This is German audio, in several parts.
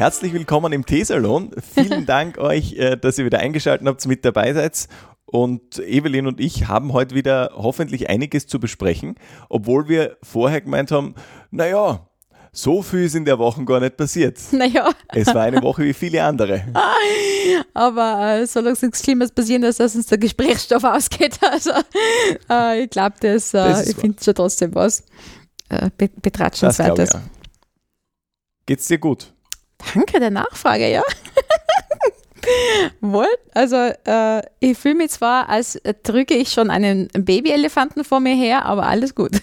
Herzlich willkommen im Teesalon. Vielen Dank euch, äh, dass ihr wieder eingeschaltet habt, mit dabei seid. Und Evelyn und ich haben heute wieder hoffentlich einiges zu besprechen, obwohl wir vorher gemeint haben, naja, so viel ist in der Woche gar nicht passiert. Naja. Es war eine Woche wie viele andere. Aber äh, solange nichts Schlimmes passieren dass uns der Gesprächsstoff ausgeht, also äh, ich glaube, das, äh, das ich finde schon trotzdem was äh, Betratschenswertes. Geht's dir gut? Danke der Nachfrage, ja. Wohl, also äh, ich fühle mich zwar, als drücke ich schon einen Babyelefanten vor mir her, aber alles gut.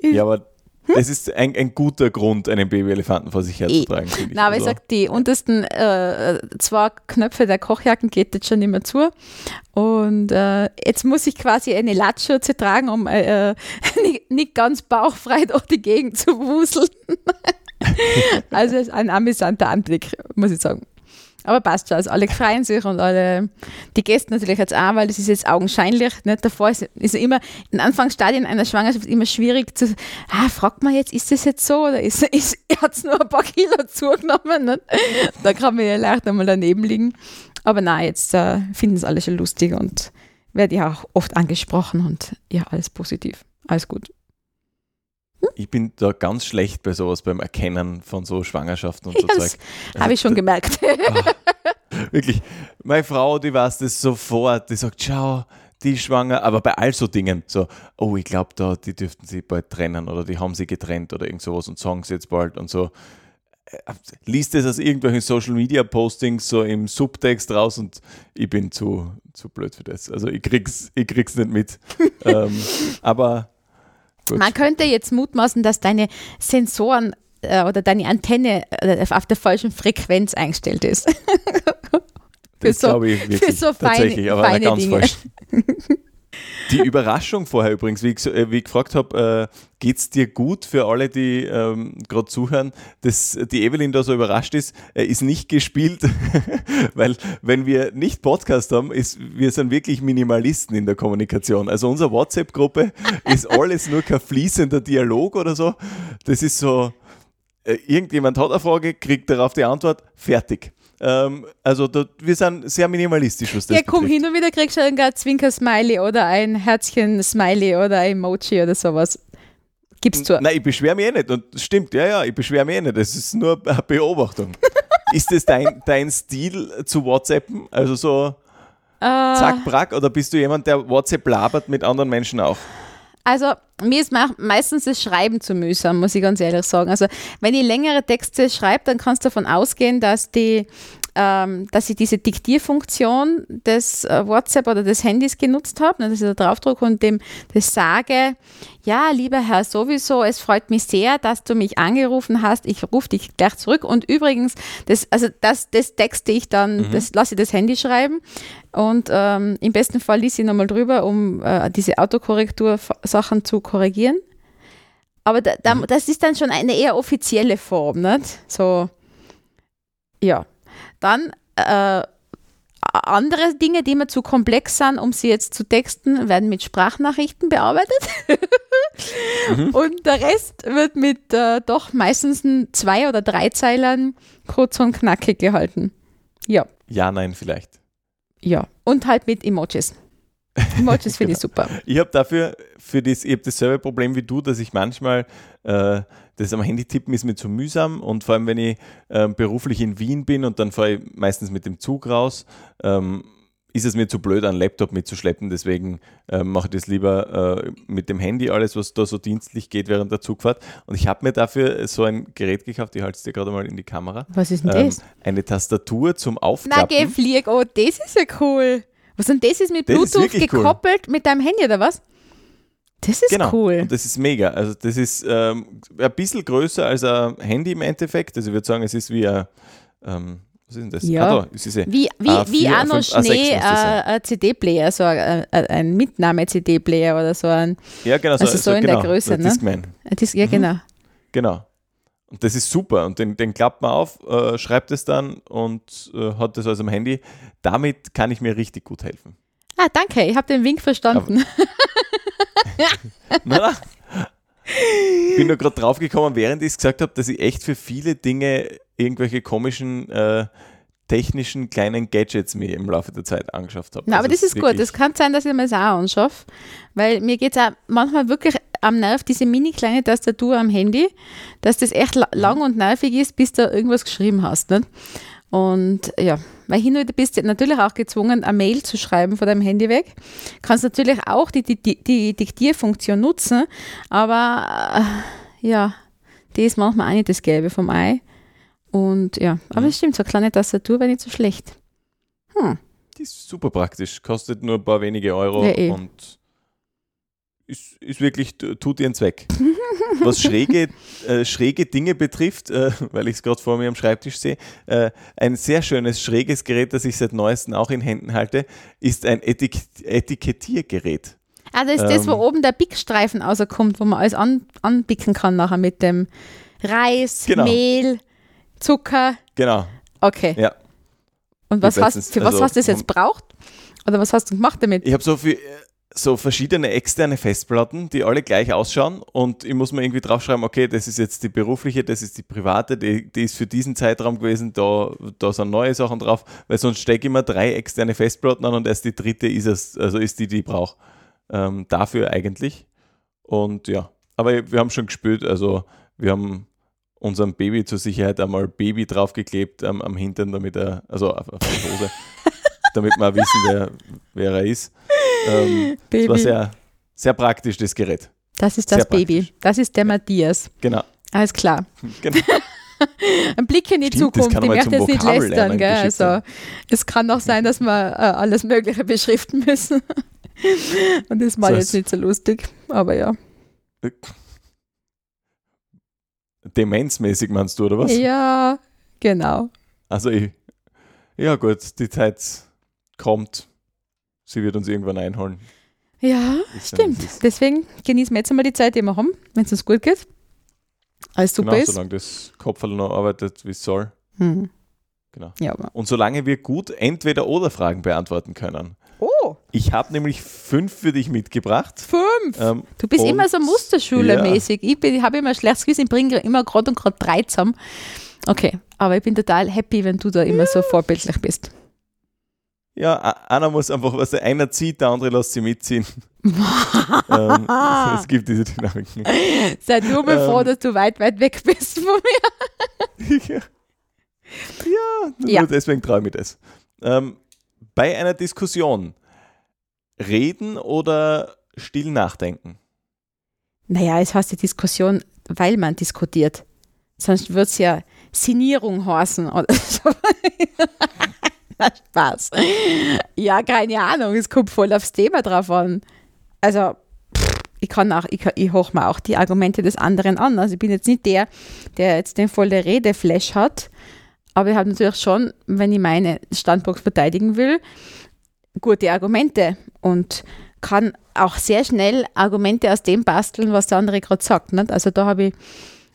ja, aber hm? Es ist ein, ein guter Grund, einen Babyelefanten vor sich herzutragen. Eh. Nein, aber ich sage, die untersten äh, zwei Knöpfe der Kochjacken geht jetzt schon nicht mehr zu. Und äh, jetzt muss ich quasi eine Latzschürze tragen, um äh, äh nicht, nicht, ganz bauchfrei durch die Gegend zu wuseln. also es ist ein amüsanter Anblick, muss ich sagen. Aber passt schon. Also alle freuen sich und alle, die Gäste natürlich jetzt auch, weil das ist jetzt augenscheinlich. Nicht? Davor ist, ist immer in Anfangsstadien einer Schwangerschaft immer schwierig zu, ah, fragt man jetzt, ist das jetzt so oder ist, ist, hat es nur ein paar Kilo zugenommen? Nicht? Da kann man ja leicht einmal daneben liegen. Aber nein, jetzt äh, finden es alle schon lustig und werde ja auch oft angesprochen und ja, alles positiv. Alles gut. Ich bin da ganz schlecht bei sowas, beim Erkennen von so Schwangerschaften und yes, so Zeug. Also, Habe ich schon gemerkt. Oh, wirklich, meine Frau, die weiß das sofort, die sagt, schau, die ist schwanger, aber bei all so Dingen, so, oh, ich glaube da, die dürften sie bald trennen oder die haben sie getrennt oder irgend sowas und sagen sie jetzt bald und so. Äh, liest das aus irgendwelchen Social Media Postings so im Subtext raus und ich bin zu, zu blöd für das. Also ich krieg's, ich krieg's nicht mit. ähm, aber Gut. Man könnte jetzt mutmaßen, dass deine Sensoren äh, oder deine Antenne äh, auf der falschen Frequenz eingestellt ist. für das so, glaube ich wirklich. Für so feine, tatsächlich, aber feine ganz Dinge. falsch. Die Überraschung vorher übrigens, wie ich, äh, wie ich gefragt habe, äh, geht es dir gut für alle, die ähm, gerade zuhören, dass die Evelyn da so überrascht ist, äh, ist nicht gespielt, weil wenn wir nicht Podcast haben, ist, wir sind wirklich Minimalisten in der Kommunikation. Also unsere WhatsApp-Gruppe ist alles nur kein fließender Dialog oder so. Das ist so, äh, irgendjemand hat eine Frage, kriegt darauf die Antwort, fertig. Ähm, also da, wir sind sehr minimalistisch, was das Ja, komm hin und wieder kriegst du ein Zwinker-Smiley oder ein Herzchen-Smiley oder ein Emoji oder sowas. Gib's zu. Nein, ich beschwere mich eh nicht. Und stimmt, ja, ja, ich beschwere mich eh nicht. Das ist nur eine Beobachtung. ist das dein, dein Stil zu WhatsAppen? Also so äh, zack, brack? Oder bist du jemand, der WhatsApp labert mit anderen Menschen auch? Also mir ist meistens das Schreiben zu mühsam, muss ich ganz ehrlich sagen. Also wenn ich längere Texte schreibe, dann kannst du davon ausgehen, dass die ähm, dass ich diese Diktierfunktion des äh, WhatsApp oder des Handys genutzt habe, ne, dass ich da draufdrücke und dem das sage, ja, lieber Herr sowieso, es freut mich sehr, dass du mich angerufen hast, ich rufe dich gleich zurück und übrigens, das, also das, das texte ich dann, mhm. das lasse ich das Handy schreiben und ähm, im besten Fall lies ich nochmal drüber, um äh, diese Autokorrektur-Sachen zu korrigieren. Aber da, da, mhm. das ist dann schon eine eher offizielle Form, nicht? So, ja. Dann äh, andere Dinge, die mir zu komplex sind, um sie jetzt zu texten, werden mit Sprachnachrichten bearbeitet. mhm. Und der Rest wird mit äh, doch meistens zwei oder drei Zeilern kurz und knackig gehalten. Ja. Ja, nein, vielleicht. Ja. Und halt mit Emojis. Emojis finde genau. ich super. Ich habe dafür, für das, ich habe dasselbe Problem wie du, dass ich manchmal äh, das am Handy tippen ist mir zu mühsam und vor allem, wenn ich äh, beruflich in Wien bin und dann fahre ich meistens mit dem Zug raus, ähm, ist es mir zu blöd, einen Laptop mitzuschleppen. Deswegen äh, mache ich das lieber äh, mit dem Handy, alles, was da so dienstlich geht während der Zugfahrt. Und ich habe mir dafür so ein Gerät gekauft, ich halte es dir gerade mal in die Kamera. Was ist denn ähm, das? Eine Tastatur zum Aufklappen. Na, geh, flieg, oh, das ist ja cool. Was und das ist mit das Bluetooth ist gekoppelt cool. mit deinem Handy oder was? Das ist genau. cool. Und das ist mega. Also das ist ähm, ein bisschen größer als ein Handy im Endeffekt. Also ich würde sagen, es ist wie ein, ähm, was ist denn das? Ja. Ah, da, wie wie, A4, wie auch noch Schnee äh, ein CD-Player, so ein, ein Mitnahme-CD-Player oder so ein. Ja, genau. So, also so, so in genau, der Größe, ne? Discman. Dis ja, mhm. genau. Genau. Und das ist super. Und den, den klappt man auf, äh, schreibt es dann und äh, hat das aus dem Handy. Damit kann ich mir richtig gut helfen. Ah, danke. Ich habe den Wink verstanden. Na. Ich bin nur gerade drauf gekommen, während ich es gesagt habe, dass ich echt für viele Dinge irgendwelche komischen äh, technischen kleinen Gadgets mir im Laufe der Zeit angeschafft habe. Na, aber also das ist gut. Es kann sein, dass ich mir das auch anschaffe, weil mir geht es auch manchmal wirklich am Nerv, diese mini kleine Tastatur am Handy, dass das echt lang und nervig ist, bis du irgendwas geschrieben hast. Nicht? Und ja, weil hin und wieder bist du natürlich auch gezwungen, eine Mail zu schreiben von deinem Handy weg. Kannst natürlich auch die, die, die Diktierfunktion nutzen, aber äh, ja, die ist manchmal auch nicht das Gelbe vom Ei. Und ja, aber mhm. es stimmt, so eine kleine Tastatur wäre nicht so schlecht. Hm. Die ist super praktisch, kostet nur ein paar wenige Euro ja, eh. und ist, ist wirklich, tut ihren Zweck. Was schräge, äh, schräge Dinge betrifft, äh, weil ich es gerade vor mir am Schreibtisch sehe, äh, ein sehr schönes, schräges Gerät, das ich seit neuestem auch in Händen halte, ist ein Etik Etikettiergerät. Also ist ähm, das, wo ähm, oben der Pickstreifen rauskommt, wo man alles an, anpicken kann nachher mit dem Reis, genau. Mehl, Zucker. Genau. Okay. Ja. Und was hast, für was also, hast du das jetzt braucht? Oder was hast du gemacht damit? Ich habe so viel so verschiedene externe Festplatten, die alle gleich ausschauen und ich muss mir irgendwie draufschreiben, okay, das ist jetzt die berufliche, das ist die private, die, die ist für diesen Zeitraum gewesen, da, da sind neue Sachen drauf, weil sonst stecke ich immer drei externe Festplatten an und erst die dritte ist es, also ist die, die ich brauche. Ähm, dafür eigentlich. Und ja, aber wir haben schon gespürt, also wir haben unserem Baby zur Sicherheit einmal Baby draufgeklebt ähm, am Hintern, damit er, also auf, auf die Hose, damit wir wissen, wer, wer er ist. Ähm, Baby. Das war sehr, sehr praktisch, das Gerät. Das ist das sehr Baby. Praktisch. Das ist der Matthias. Genau. Alles klar. Genau. Ein Blick in die Stimmt, Zukunft, ich möchte jetzt nicht lästern. Gell? Also, es kann auch sein, dass wir äh, alles Mögliche beschriften müssen. Und das war so jetzt nicht so lustig, aber ja. Demenzmäßig meinst du, oder was? Ja, genau. Also ich, ja gut, die Zeit kommt sie wird uns irgendwann einholen. Ja, stimmt. Deswegen genießen wir jetzt einmal die Zeit, die wir haben, wenn es uns gut geht. Alles super genau, ist. solange das Kopf noch arbeitet, wie es soll. Mhm. Genau. Ja, Und solange wir gut entweder oder Fragen beantworten können. Oh. Ich habe nämlich fünf für dich mitgebracht. Fünf? Ähm, du bist immer so Musterschule-mäßig. Ja. Ich, ich habe immer schlechtes Gewissen, ich bringe immer gerade und gerade drei zusammen. Okay, aber ich bin total happy, wenn du da immer so vorbildlich bist. Ja, einer muss einfach, was der einer zieht, der andere lässt sie mitziehen. ähm, es gibt diese Dynamiken. Sei nur mir ähm, froh, dass du weit, weit weg bist von mir. ja, ja, ja. deswegen traue ich mir das. Ähm, bei einer Diskussion reden oder still nachdenken? Naja, es heißt die Diskussion, weil man diskutiert. Sonst wird es ja Sinierung heißen oder so. Spaß. Ja, keine Ahnung, es kommt voll aufs Thema drauf an. Also, ich kann auch, ich, ich hoch mir auch die Argumente des anderen an. Also ich bin jetzt nicht der, der jetzt den volle Redeflash hat, aber ich habe natürlich schon, wenn ich meine Standpunkt verteidigen will, gute Argumente und kann auch sehr schnell Argumente aus dem basteln, was der andere gerade sagt. Nicht? Also da habe ich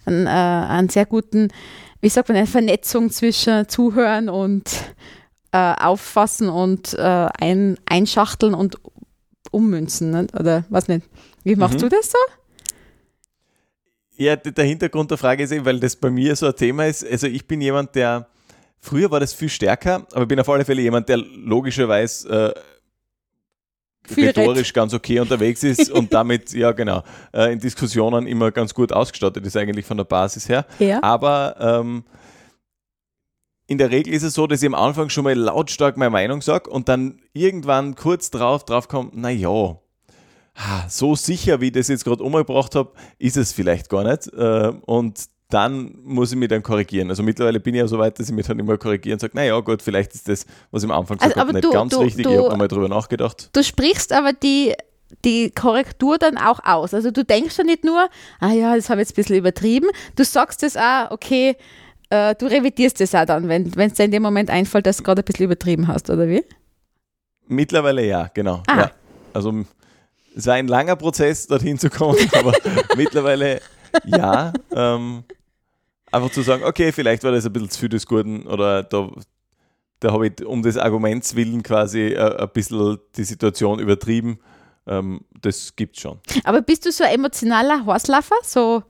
einen, äh, einen sehr guten, wie sagt man, eine Vernetzung zwischen Zuhören und äh, auffassen und äh, ein, einschachteln und ummünzen. Ne? Oder was nicht? Wie machst mhm. du das so? Ja, der Hintergrund der Frage ist eben, weil das bei mir so ein Thema ist. Also ich bin jemand, der früher war das viel stärker, aber ich bin auf alle Fälle jemand, der logischerweise äh, rhetorisch ganz okay unterwegs ist und damit, ja genau, äh, in Diskussionen immer ganz gut ausgestattet ist eigentlich von der Basis her. Ja. Aber ähm, in der Regel ist es so, dass ich am Anfang schon mal lautstark meine Meinung sage und dann irgendwann kurz drauf drauf kommt, naja, so sicher, wie ich das jetzt gerade umgebracht habe, ist es vielleicht gar nicht. Äh, und dann muss ich mich dann korrigieren. Also mittlerweile bin ich ja so weit, dass ich mich dann immer korrigiere und sage, naja gut, vielleicht ist das, was ich am Anfang gesagt also, habe, nicht du, ganz du, richtig. Du, ich habe nochmal drüber nachgedacht. Du sprichst aber die, die Korrektur dann auch aus. Also du denkst ja nicht nur, ah ja, das habe ich jetzt ein bisschen übertrieben. Du sagst es auch, okay, äh, du revidierst es auch dann, wenn es dir in dem Moment einfällt, dass du gerade ein bisschen übertrieben hast, oder wie? Mittlerweile ja, genau. Ah. Ja. Also es war ein langer Prozess, dorthin zu kommen, aber mittlerweile ja. Ähm, einfach zu sagen, okay, vielleicht war das ein bisschen zu viel des Guten oder da, da habe ich um des Arguments willen quasi äh, ein bisschen die Situation übertrieben. Ähm, das es schon. Aber bist du so ein emotionaler Horslaffer? So,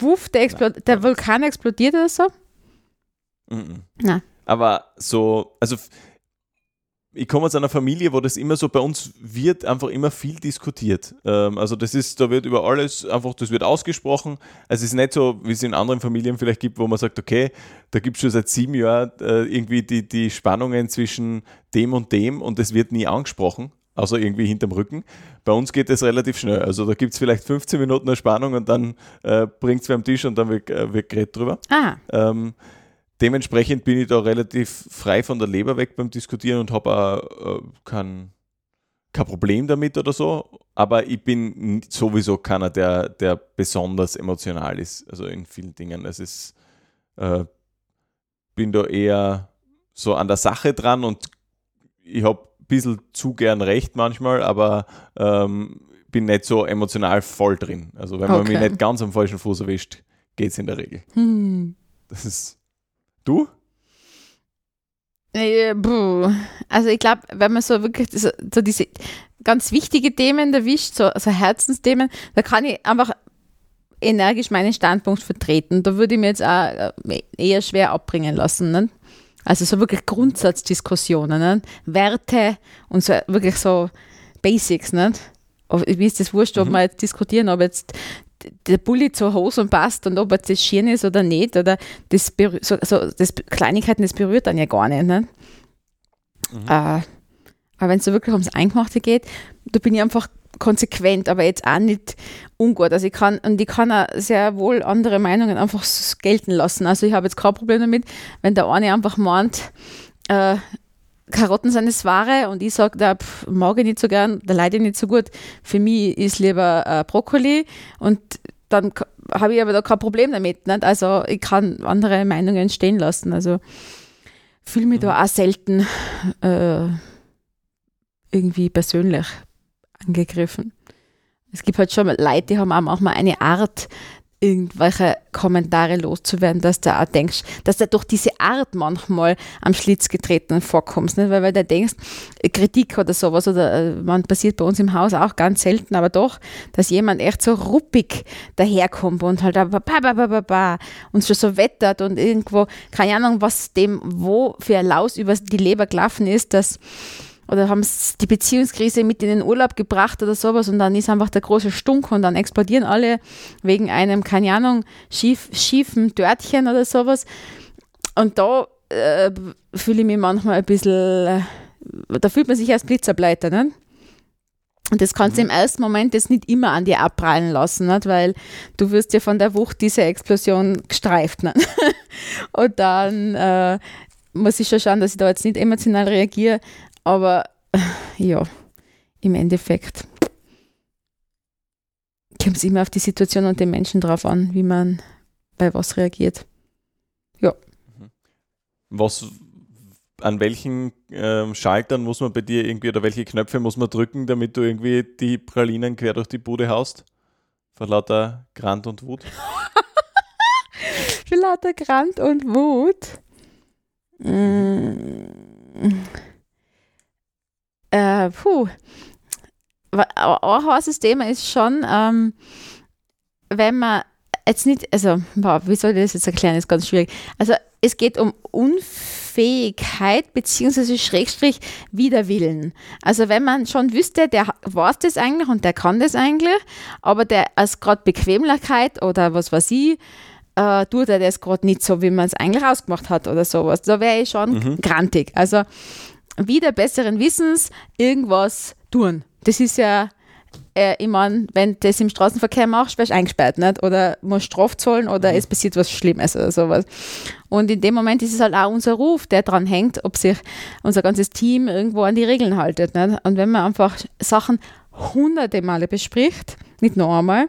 wuff, der, der Vulkan explodiert oder so? Mhm. Nein. Aber so, also ich komme aus einer Familie, wo das immer so bei uns wird einfach immer viel diskutiert. Ähm, also das ist, da wird über alles einfach, das wird ausgesprochen. Also es ist nicht so, wie es in anderen Familien vielleicht gibt, wo man sagt, okay, da gibt es schon seit sieben Jahren äh, irgendwie die, die Spannungen zwischen dem und dem und es wird nie angesprochen, außer irgendwie hinterm Rücken. Bei uns geht das relativ schnell. Also da gibt es vielleicht 15 Minuten eine Spannung und dann äh, bringt es mir am Tisch und dann wird, äh, wird geredet drüber. Ah. Ähm, dementsprechend bin ich da relativ frei von der Leber weg beim Diskutieren und habe auch äh, kein, kein Problem damit oder so. Aber ich bin sowieso keiner, der, der besonders emotional ist. Also in vielen Dingen. Es ist, äh, bin da eher so an der Sache dran und ich habe bisschen zu gern recht manchmal, aber ähm, bin nicht so emotional voll drin. Also wenn man okay. mich nicht ganz am falschen Fuß erwischt, geht es in der Regel. Hm. Das ist Du? Äh, also ich glaube, wenn man so wirklich so, so, diese ganz wichtige Themen erwischt, so, so Herzensthemen, da kann ich einfach energisch meinen Standpunkt vertreten. Da würde ich mir jetzt auch äh, eher schwer abbringen lassen. Ne? Also so wirklich Grundsatzdiskussionen, ne? Werte und so wirklich so Basics. Ne? Wie ist das wurscht, ob mhm. wir jetzt diskutieren, ob jetzt der Bulli zur Hose passt und ob er das schön ist oder nicht, oder das, so, so, das Kleinigkeiten, das berührt dann ja gar nicht. Ne? Mhm. Äh, aber wenn es so wirklich ums Eingemachte geht, da bin ich einfach konsequent, aber jetzt auch nicht ungut. Also ich kann, und ich kann auch sehr wohl andere Meinungen einfach gelten lassen. Also ich habe jetzt kein Problem damit, wenn der eine einfach meint, äh, Karotten sind das Wahre und ich sage, da mag ich nicht so gern, da leide ich nicht so gut. Für mich ist lieber äh, Brokkoli und dann habe ich aber da kein Problem damit. Nicht? Also ich kann andere Meinungen stehen lassen. Also fühle mich mhm. da auch selten äh, irgendwie persönlich angegriffen. Es gibt halt schon Leute, die haben auch manchmal eine Art, irgendwelche Kommentare loszuwerden, dass du auch denkst, dass du durch diese Art manchmal am Schlitz getreten vorkommst. Nicht? Weil, weil du denkst, Kritik oder sowas, oder äh, man passiert bei uns im Haus auch ganz selten, aber doch, dass jemand echt so ruppig daherkommt und halt ba, ba, ba, ba, und schon so wettert und irgendwo, keine Ahnung, was dem wo für ein Laus über die Leber gelaufen ist, dass oder haben die Beziehungskrise mit in den Urlaub gebracht oder sowas und dann ist einfach der große Stunk und dann explodieren alle wegen einem, keine Ahnung, schief, schiefen Dörtchen oder sowas. Und da äh, fühle ich mich manchmal ein bisschen, äh, da fühlt man sich als Blitzerbleiter, ne? Und das kannst du mhm. im ersten Moment jetzt nicht immer an dir abprallen lassen, nicht? weil du wirst ja von der Wucht dieser Explosion gestreift. Nicht? Und dann äh, muss ich schon schauen, dass ich da jetzt nicht emotional reagiere, aber ja, im Endeffekt kommt es immer auf die Situation und den Menschen drauf an, wie man bei was reagiert. Ja. Mhm. Was, an welchen ähm, Schaltern muss man bei dir irgendwie oder welche Knöpfe muss man drücken, damit du irgendwie die Pralinen quer durch die Bude haust? Vor lauter Grant und Wut? Für lauter Grant und Wut? Mm äh, puh, ein heißes Thema ist schon, ähm, wenn man jetzt nicht, also, boah, wie soll ich das jetzt erklären, ist ganz schwierig. Also, es geht um Unfähigkeit beziehungsweise Schrägstrich Widerwillen. Also, wenn man schon wüsste, der weiß das eigentlich und der kann das eigentlich, aber der als gerade Bequemlichkeit oder was weiß ich, äh, tut er das gerade nicht so, wie man es eigentlich ausgemacht hat oder sowas. Da wäre ich schon mhm. grantig. Also wieder besseren Wissens irgendwas tun. Das ist ja, äh, ich meine, wenn du das im Straßenverkehr machst, wirst du eingesperrt, nicht? Oder musst Straf zahlen oder mhm. es passiert was Schlimmes oder sowas. Und in dem Moment ist es halt auch unser Ruf, der dran hängt, ob sich unser ganzes Team irgendwo an die Regeln haltet. Nicht? Und wenn man einfach Sachen hunderte Male bespricht, nicht nur einmal,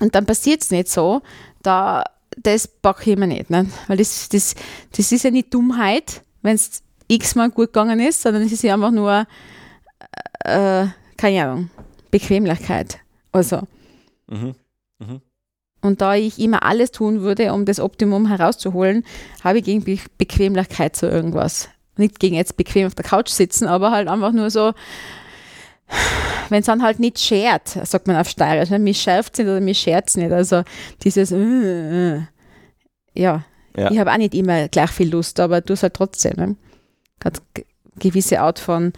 und dann passiert es nicht so, da das packe ich mir nicht. nicht? Weil das, das, das ist ja nicht Dummheit, wenn es x-mal gut gegangen ist, sondern es ist ja einfach nur, äh, keine Ahnung, Bequemlichkeit. Also. Mhm. Mhm. Und da ich immer alles tun würde, um das Optimum herauszuholen, habe ich gegen Be Bequemlichkeit so irgendwas. Nicht gegen jetzt bequem auf der Couch sitzen, aber halt einfach nur so, wenn es dann halt nicht schert, sagt man auf Steirisch, ne? mich schärft es nicht oder mich schert es nicht. Also dieses, äh, äh. Ja. ja. ich habe auch nicht immer gleich viel Lust, aber du es halt trotzdem. Ne? Hat gewisse Art von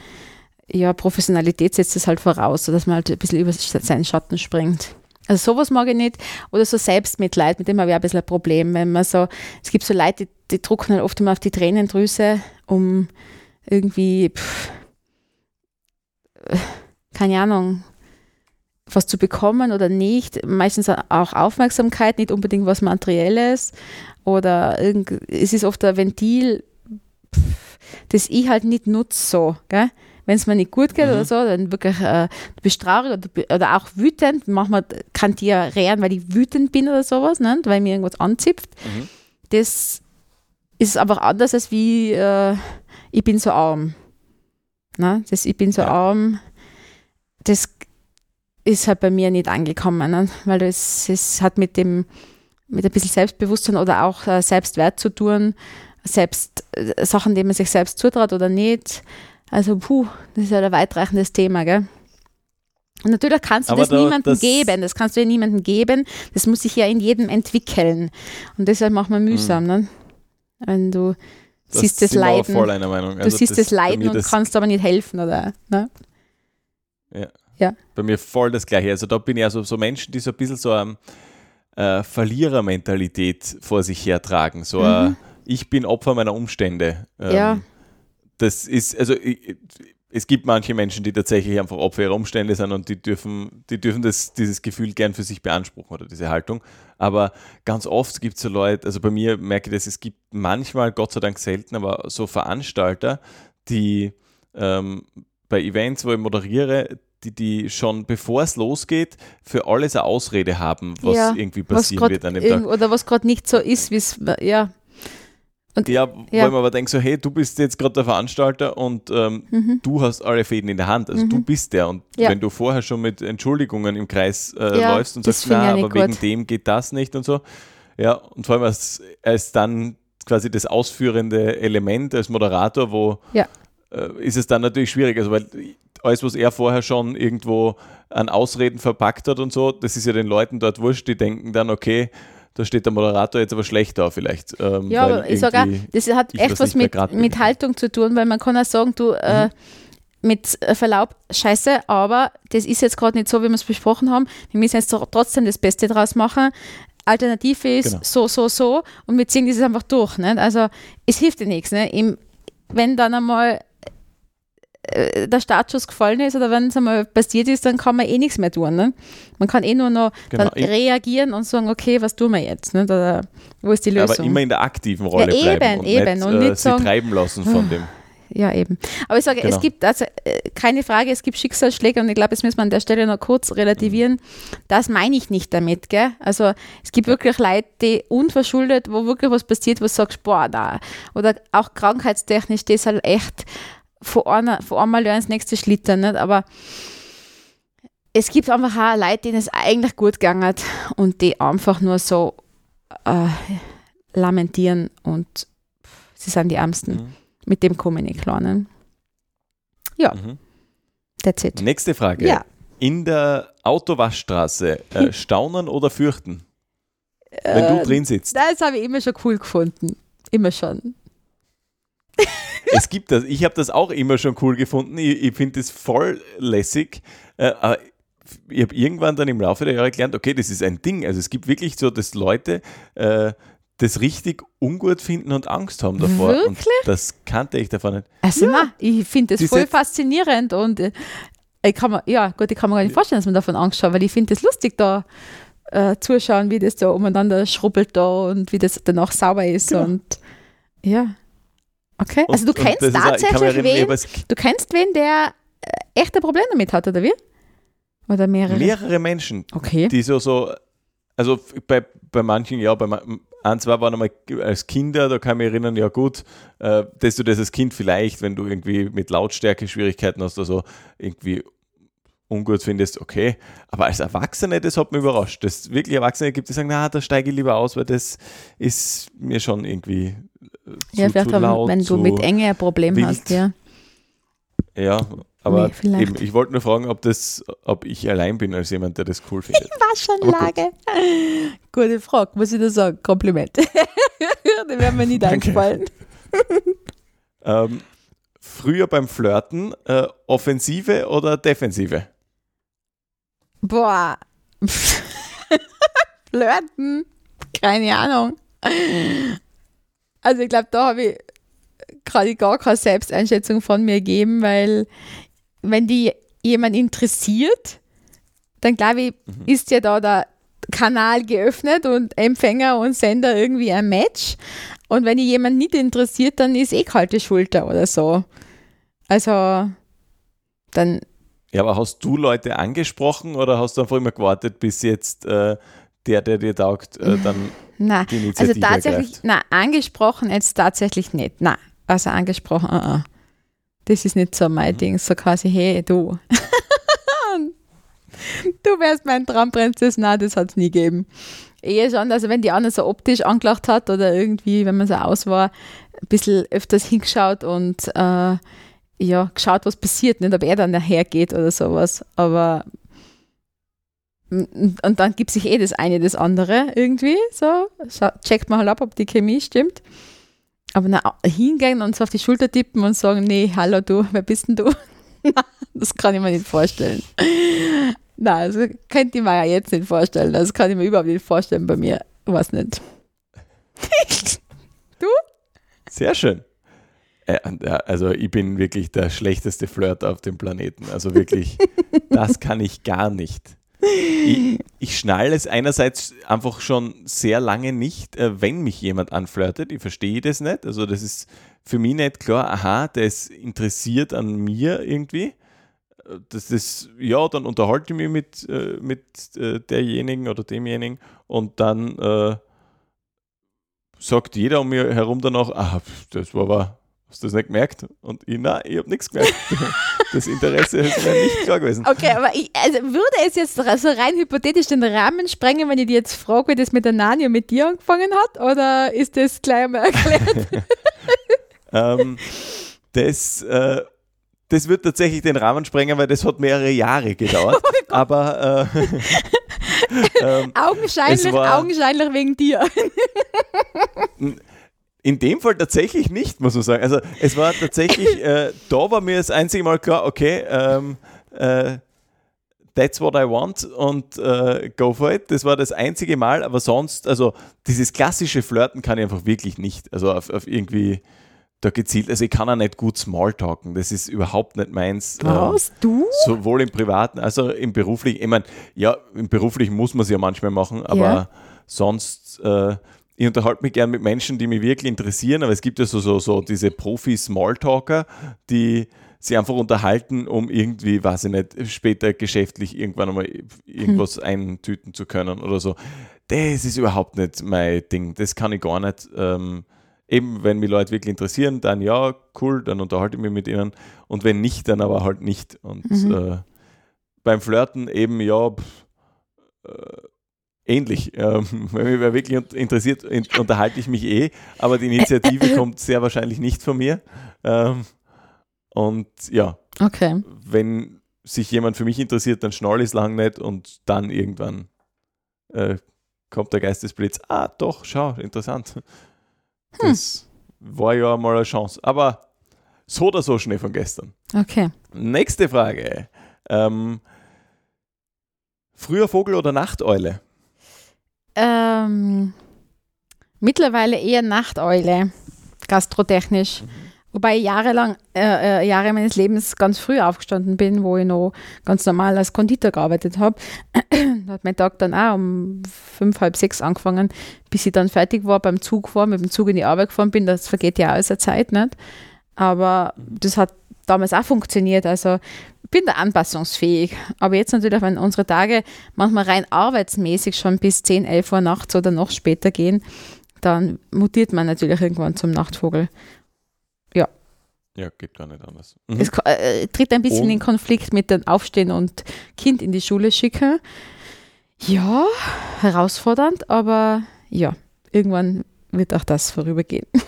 ja, Professionalität setzt es halt voraus, dass man halt ein bisschen über seinen Schatten springt. Also sowas mag ich nicht. Oder so Selbstmitleid, mit dem habe ich auch ein bisschen ein Problem. Wenn man so, es gibt so Leute, die, die drucken halt oft immer auf die Tränendrüse, um irgendwie, pff, keine Ahnung, was zu bekommen oder nicht. Meistens auch Aufmerksamkeit, nicht unbedingt was Materielles. Oder irgend, es ist oft ein Ventil, das ich halt nicht nutze so. Wenn es mir nicht gut geht mhm. oder so, dann wirklich äh, du bist traurig oder, oder auch wütend. Manchmal kann ich ja rehren, weil ich wütend bin oder sowas, nicht? weil mir irgendwas anzipft. Mhm. Das ist aber anders als wie äh, ich bin so arm. Ne? Das ich bin so ja. arm, das ist halt bei mir nicht angekommen, ne? weil das, das hat mit dem, mit ein bisschen Selbstbewusstsein oder auch äh, Selbstwert zu tun, selbst äh, Sachen, die man sich selbst zutraut oder nicht. Also, puh, das ist ja ein weitreichendes Thema, gell? Und natürlich kannst du Aber das da, niemandem das geben, das kannst du ja niemandem geben, das muss sich ja in jedem entwickeln. Und deshalb macht man mühsam, mhm. ne? Wenn du das siehst das Leiden. Voll einer Meinung. Also du siehst das, das Leiden und kannst aber nicht helfen, oder? Ne? Ja. ja. Bei mir voll das Gleiche. Also da bin ich also so Menschen, die so ein bisschen so eine äh, Verlierermentalität vor sich hertragen. So mhm. ein, ich bin Opfer meiner Umstände. Ähm, ja. Das ist, also ich, es gibt manche Menschen, die tatsächlich einfach Opfer ihrer Umstände sind und die dürfen, die dürfen das, dieses Gefühl gern für sich beanspruchen oder diese Haltung. Aber ganz oft gibt es so Leute, also bei mir merke ich das, es gibt manchmal, Gott sei Dank selten, aber so Veranstalter, die ähm, bei Events, wo ich moderiere, die, die schon bevor es losgeht, für alles eine Ausrede haben, was ja, irgendwie passieren wird an dem Tag. Oder was gerade nicht so ist, wie es, ja. Und, ja, ja, weil man aber denkt so, hey, du bist jetzt gerade der Veranstalter und ähm, mhm. du hast alle Fäden in der Hand, also mhm. du bist der. Und ja. wenn du vorher schon mit Entschuldigungen im Kreis äh, ja, läufst und sagst, na, aber wegen gut. dem geht das nicht und so, ja, und vor allem als, als dann quasi das ausführende Element als Moderator, wo ja. äh, ist es dann natürlich schwierig, also weil alles, was er vorher schon irgendwo an Ausreden verpackt hat und so, das ist ja den Leuten dort wurscht, die denken dann, okay, da steht der Moderator jetzt aber schlecht da vielleicht. Ähm, ja, aber ich sage auch, das hat echt was mit, mit Haltung zu tun, weil man kann auch sagen, du, äh, mhm. äh, mit Verlaub, scheiße, aber das ist jetzt gerade nicht so, wie wir es besprochen haben. Wir müssen jetzt trotzdem das Beste draus machen. Alternative ist genau. so, so, so und wir ziehen das einfach durch. Nicht? Also es hilft dir nichts. Nicht? Im, wenn dann einmal äh, der Startschuss gefallen ist oder wenn es einmal passiert ist, dann kann man eh nichts mehr tun. Ne? Man kann eh nur noch genau. reagieren und sagen, okay, was tun wir jetzt? Ne? Oder, wo ist die Lösung? Aber immer in der aktiven Rolle ja, eben, bleiben und eben. nicht, und nicht äh, sagen, treiben lassen von dem. Ja, eben. Aber ich sage, genau. es gibt, also äh, keine Frage, es gibt Schicksalsschläge und ich glaube, das müssen wir an der Stelle noch kurz relativieren. Mhm. Das meine ich nicht damit, gell? Also es gibt wirklich Leute, die unverschuldet, wo wirklich was passiert, wo du sagst, boah, da. Oder auch krankheitstechnisch, das ist halt echt von, einer, von einmal ins nächste schlittern, nicht? aber es gibt einfach auch Leute, denen es eigentlich gut gegangen hat und die einfach nur so äh, lamentieren und sie sind die Ärmsten. Mhm. Mit dem komme ich nicht klar. Ne? Ja, mhm. that's it. Nächste Frage. Ja. In der Autowaschstraße äh, staunen oder fürchten? Wenn äh, du drin sitzt. Das habe ich immer schon cool gefunden. Immer schon es gibt das. Ich habe das auch immer schon cool gefunden. Ich, ich finde das voll lässig. Äh, ich habe irgendwann dann im Laufe der Jahre gelernt, okay, das ist ein Ding. Also es gibt wirklich so, dass Leute äh, das richtig ungut finden und Angst haben davor. Wirklich? Und das kannte ich davon nicht. Also, ja. na, ich finde das voll faszinierend und äh, ich kann mir, ja, gut, ich kann mir gar nicht vorstellen, dass man davon Angst hat, weil ich finde das lustig da äh, zuschauen, wie das da umeinander schrubbelt da und wie das danach sauber ist genau. und ja. Okay, und, also du kennst tatsächlich wen, du kennst wen, der äh, echte Probleme damit hat, oder wie? Oder mehrere? Mehrere Menschen, okay. die so, so also bei, bei manchen, ja, bei ein, zwei waren einmal als Kinder, da kann ich mich erinnern, ja gut, äh, dass du das als Kind vielleicht, wenn du irgendwie mit Lautstärke Schwierigkeiten hast oder so, irgendwie ungut findest, okay. Aber als Erwachsene, das hat mich überrascht. Dass wirklich Erwachsene gibt, die sagen, na, da steige ich lieber aus, weil das ist mir schon irgendwie äh, zu, ja, vielleicht zu laut, wenn du mit Enge ein Problem wild. hast, ja. Ja, aber nee, eben, ich wollte nur fragen, ob, das, ob ich allein bin als jemand, der das cool findet. Waschanlage. Gute Frage, muss ich da sagen. Kompliment. Den werden mir nicht Danke. einfallen. ähm, früher beim Flirten, äh, Offensive oder Defensive? Boah. Flirten? Keine Ahnung. Also ich glaube, da habe ich gerade gar keine Selbsteinschätzung von mir gegeben, weil wenn die jemand interessiert, dann glaube ich, mhm. ist ja da der Kanal geöffnet und Empfänger und Sender irgendwie ein Match. Und wenn ich jemand nicht interessiert, dann ist eh kalte Schulter oder so. Also dann. Ja, aber hast du Leute angesprochen oder hast du einfach immer gewartet, bis jetzt äh, der, der dir taugt, äh, dann nein. Also tatsächlich, ergreift? nein, angesprochen jetzt tatsächlich nicht. Nein, also angesprochen, uh -uh. das ist nicht so mein mhm. Ding. So quasi, hey, du. du wärst mein Traumprinzess. Nein, das hat es nie gegeben. Eher schon, also wenn die andere so optisch angelacht hat oder irgendwie, wenn man so aus war, ein bisschen öfters hingeschaut und äh, ja, geschaut, was passiert, nicht ob er dann nachher geht oder sowas. Aber und dann gibt sich eh das eine das andere irgendwie. So, checkt man halt ab, ob die Chemie stimmt. Aber na, hingehen und so auf die Schulter tippen und sagen, nee, hallo du, wer bist denn du? das kann ich mir nicht vorstellen. Nein, das könnte ich mir ja jetzt nicht vorstellen. Das kann ich mir überhaupt nicht vorstellen bei mir. Was nicht. du? Sehr schön. Äh, also ich bin wirklich der schlechteste Flirt auf dem Planeten. Also wirklich, das kann ich gar nicht. Ich, ich schnalle es einerseits einfach schon sehr lange nicht, äh, wenn mich jemand anflirtet. Ich verstehe das nicht. Also das ist für mich nicht klar, aha, der ist interessiert an mir irgendwie. Äh, das ist, ja, dann unterhalte ich mich mit, mit derjenigen oder demjenigen und dann äh, sagt jeder um mich herum danach, ah, das war aber Hast du das nicht gemerkt? Und ich, nein, ich habe nichts gemerkt. Das Interesse ist mir nicht klar gewesen. Okay, aber ich, also würde es jetzt so rein hypothetisch den Rahmen sprengen, wenn ich dir jetzt frage, wie das mit der Nani und mit dir angefangen hat? Oder ist das gleich einmal erklärt? ähm, das, äh, das wird tatsächlich den Rahmen sprengen, weil das hat mehrere Jahre gedauert. Oh aber äh, ähm, augenscheinlich, augenscheinlich wegen dir. In dem Fall tatsächlich nicht, muss man sagen. Also es war tatsächlich, äh, da war mir das einzige Mal klar, okay, ähm, äh, that's what I want und äh, go for it. Das war das einzige Mal, aber sonst, also dieses klassische Flirten kann ich einfach wirklich nicht. Also auf, auf irgendwie da gezielt, also ich kann auch nicht gut Smalltalken, das ist überhaupt nicht meins. Was, ähm, du? Sowohl im Privaten als auch im Beruflichen. Ich meine, ja, im Beruflichen muss man es ja manchmal machen, aber ja. sonst äh, ich unterhalte mich gern mit Menschen, die mich wirklich interessieren, aber es gibt ja so, so, so diese Profi-Smalltalker, die sich einfach unterhalten, um irgendwie, weiß ich nicht, später geschäftlich irgendwann einmal irgendwas hm. eintüten zu können oder so. Das ist überhaupt nicht mein Ding. Das kann ich gar nicht. Ähm, eben, wenn mich Leute wirklich interessieren, dann ja, cool, dann unterhalte ich mich mit ihnen. Und wenn nicht, dann aber halt nicht. Und mhm. äh, beim Flirten eben, ja, pff, äh, ähnlich. Ähm, wenn mich wer wirklich interessiert, unterhalte ich mich eh, aber die Initiative kommt sehr wahrscheinlich nicht von mir. Ähm, und ja, okay. wenn sich jemand für mich interessiert, dann schnall ich es lang nicht und dann irgendwann äh, kommt der Geistesblitz. Ah, doch, schau, interessant. Hm. Das war ja mal eine Chance. Aber so oder so Schnee von gestern. Okay. Nächste Frage. Ähm, Früher Vogel oder Nachteule? Ähm, mittlerweile eher Nachteule, gastrotechnisch. Mhm. Wobei ich jahrelang, äh, äh, Jahre meines Lebens ganz früh aufgestanden bin, wo ich noch ganz normal als Konditor gearbeitet habe. da hat mein Tag dann auch um fünf, halb sechs angefangen, bis ich dann fertig war, beim Zug war, mit dem Zug in die Arbeit gefahren bin. Das vergeht ja auch aus der Zeit nicht. Aber das hat damals auch funktioniert. Also ich bin da anpassungsfähig. Aber jetzt natürlich, wenn unsere Tage manchmal rein arbeitsmäßig schon bis 10, 11 Uhr nachts oder noch später gehen, dann mutiert man natürlich irgendwann zum Nachtvogel. Ja, geht gar nicht anders. Mhm. Es äh, tritt ein bisschen und? in Konflikt mit dem Aufstehen und Kind in die Schule schicken. Ja, herausfordernd, aber ja, irgendwann wird auch das vorübergehen.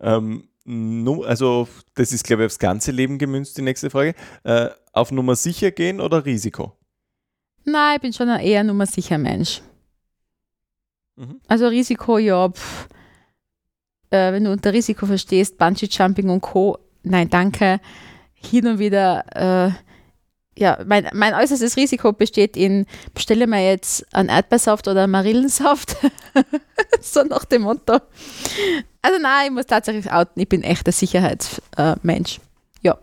ähm, also, das ist, glaube ich, aufs ganze Leben gemünzt, die nächste Frage. Äh, auf Nummer sicher gehen oder Risiko? Nein, ich bin schon ein eher Nummer sicher Mensch. Mhm. Also Risiko, ja, pff, äh, wenn du unter Risiko verstehst, Bungee-Jumping und Co., nein, danke. Hin und wieder, äh, ja, mein, mein äußerstes Risiko besteht in, bestelle mir jetzt einen Erdbeersaft oder einen Marillensaft. so nach dem Motto. Also nein, ich muss tatsächlich outen, ich bin echt ein Sicherheitsmensch. Äh, ja.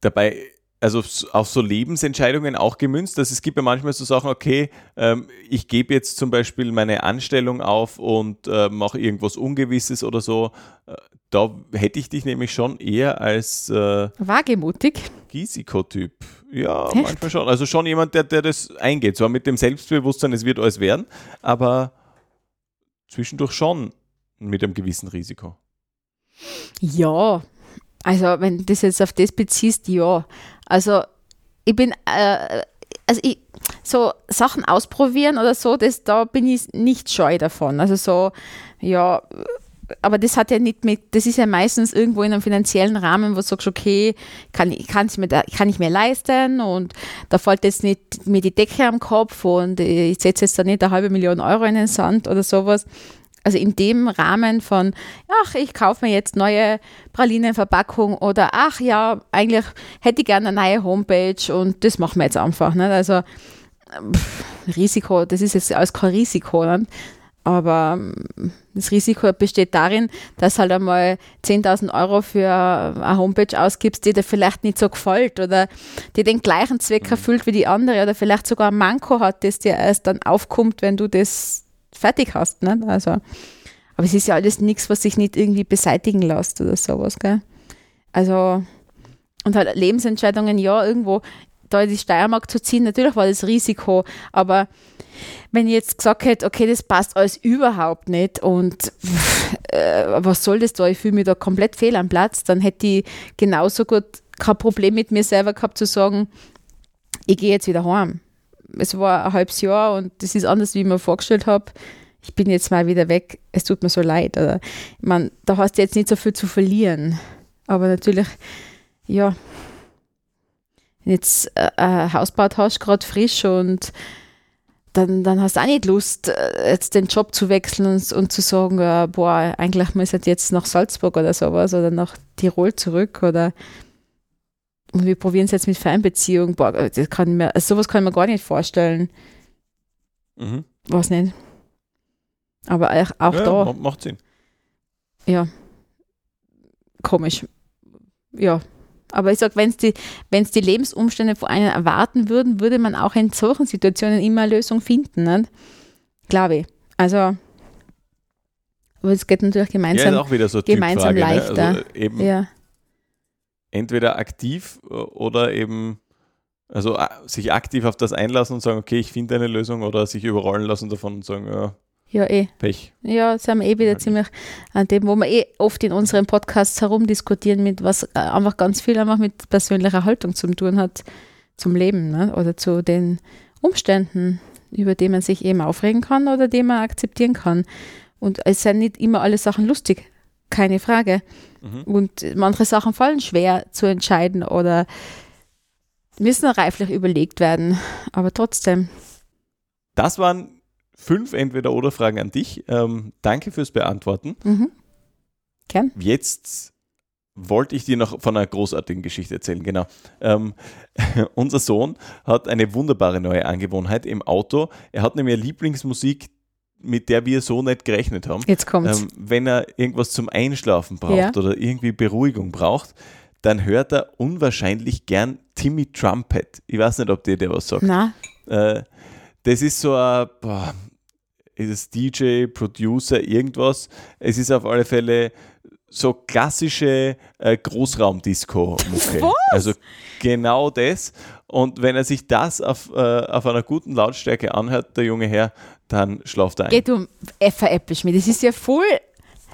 Dabei also auf so Lebensentscheidungen auch gemünzt. dass es gibt ja manchmal so Sachen, okay, ähm, ich gebe jetzt zum Beispiel meine Anstellung auf und äh, mache irgendwas Ungewisses oder so. Äh, da hätte ich dich nämlich schon eher als äh, wagemutig. Risikotyp. Ja, Echt? manchmal schon. Also schon jemand, der, der das eingeht. Zwar mit dem Selbstbewusstsein, es wird alles werden, aber zwischendurch schon mit einem gewissen Risiko. Ja, also wenn du das jetzt auf das beziehst, ja. Also ich bin, äh, also ich, so Sachen ausprobieren oder so, das, da bin ich nicht scheu davon. Also so, ja, aber das hat ja nicht mit, das ist ja meistens irgendwo in einem finanziellen Rahmen, wo du sagst, okay, kann, kann, ich mir da, kann ich mir leisten und da fällt jetzt nicht mir die Decke am Kopf und ich setze jetzt da nicht eine halbe Million Euro in den Sand oder sowas. Also in dem Rahmen von, ach, ich kaufe mir jetzt neue Pralinenverpackung oder ach ja, eigentlich hätte ich gerne eine neue Homepage und das machen wir jetzt einfach. Nicht? Also pff, Risiko, das ist jetzt alles kein Risiko. Nicht? Aber das Risiko besteht darin, dass halt einmal 10.000 Euro für eine Homepage ausgibst, die dir vielleicht nicht so gefällt oder die den gleichen Zweck mhm. erfüllt wie die andere oder vielleicht sogar ein Manko hat, das dir erst dann aufkommt, wenn du das fertig hast. Nicht? Also, aber es ist ja alles nichts, was sich nicht irgendwie beseitigen lässt oder sowas. Gell? Also, und halt Lebensentscheidungen, ja, irgendwo da in die Steiermark zu ziehen, natürlich war das Risiko, aber wenn ich jetzt gesagt hätte, okay, das passt alles überhaupt nicht und äh, was soll das da, ich fühle mich da komplett fehl am Platz, dann hätte ich genauso gut kein Problem mit mir selber gehabt zu sagen, ich gehe jetzt wieder heim es war ein halbes Jahr und das ist anders, wie ich mir vorgestellt habe. Ich bin jetzt mal wieder weg, es tut mir so leid. Oder, ich meine, da hast du jetzt nicht so viel zu verlieren. Aber natürlich, ja, wenn jetzt äh, ein Haus baut hast, gerade frisch und dann, dann hast du auch nicht Lust, äh, jetzt den Job zu wechseln und, und zu sagen, äh, boah, eigentlich muss ich jetzt nach Salzburg oder sowas oder nach Tirol zurück oder und wir probieren es jetzt mit Fernbeziehung. Boah, das kann mir, also sowas kann ich mir gar nicht vorstellen. Mhm. Was nicht. Aber auch, auch ja, da. Macht Sinn. Ja. Komisch. Ja. Aber ich sage, wenn es die, die Lebensumstände von einem erwarten würden, würde man auch in solchen Situationen immer eine Lösung finden. Glaube ich. Also, aber es geht natürlich gemeinsam, ja, so gemeinsam ne? leichter. Ne? Also eben, ja entweder aktiv äh, oder eben also äh, sich aktiv auf das einlassen und sagen, okay, ich finde eine Lösung oder sich überrollen lassen davon und sagen, ja, ja, eh. Pech. Ja, sind wir eh wieder ziemlich an dem, wo wir eh oft in unseren Podcasts herumdiskutieren, mit was äh, einfach ganz viel einfach mit persönlicher Haltung zu tun hat zum Leben ne? oder zu den Umständen, über die man sich eben aufregen kann oder die man akzeptieren kann. Und es sind nicht immer alle Sachen lustig, keine Frage. Mhm. Und manche Sachen fallen schwer zu entscheiden oder müssen reiflich überlegt werden. Aber trotzdem. Das waren fünf Entweder-Oder-Fragen an dich. Ähm, danke fürs Beantworten. Mhm. Gern. Jetzt wollte ich dir noch von einer großartigen Geschichte erzählen, genau. Ähm, unser Sohn hat eine wunderbare neue Angewohnheit im Auto. Er hat nämlich Lieblingsmusik, mit der wir so nicht gerechnet haben. Jetzt kommt's. Ähm, wenn er irgendwas zum Einschlafen braucht ja. oder irgendwie Beruhigung braucht, dann hört er unwahrscheinlich gern Timmy Trumpet. Ich weiß nicht, ob dir der was sagt. Na. Äh, das ist so ein, boah, ist DJ, Producer, irgendwas. Es ist auf alle Fälle so klassische äh, Großraumdisco-Mucke. Also genau das. Und wenn er sich das auf, äh, auf einer guten Lautstärke anhört, der junge Herr, dann schlaft er ein. Geht um veräppelst mich. Das ist ja voll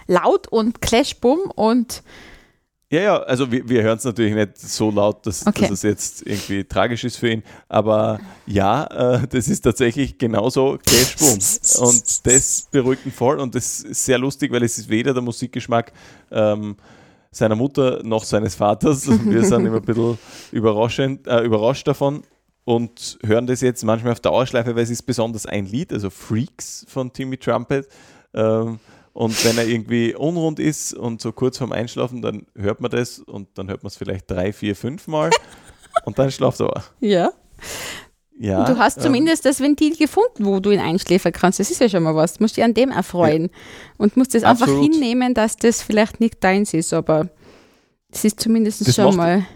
laut und Clashbumm und ja, ja, also wir, wir hören es natürlich nicht so laut, dass, okay. dass, es jetzt irgendwie tragisch ist für ihn, aber ja, äh, das ist tatsächlich genauso Clashboom und das beruhigt ihn voll und das ist sehr lustig, weil es ist weder der Musikgeschmack ähm, seiner Mutter noch seines Vaters. Wir sind immer ein bisschen überraschend, äh, überrascht davon und hören das jetzt manchmal auf Dauerschleife, weil es ist besonders ein Lied, also Freaks von Timmy Trumpet. Ähm, und wenn er irgendwie unrund ist und so kurz vorm Einschlafen, dann hört man das und dann hört man es vielleicht drei, vier, fünf Mal und dann schlaft er. Ja. Ja, du hast ähm, zumindest das Ventil gefunden, wo du ihn einschläfern kannst. Das ist ja schon mal was. Du musst dich an dem erfreuen ja. und musst es einfach hinnehmen, dass das vielleicht nicht deins ist, aber es ist zumindest das schon mal.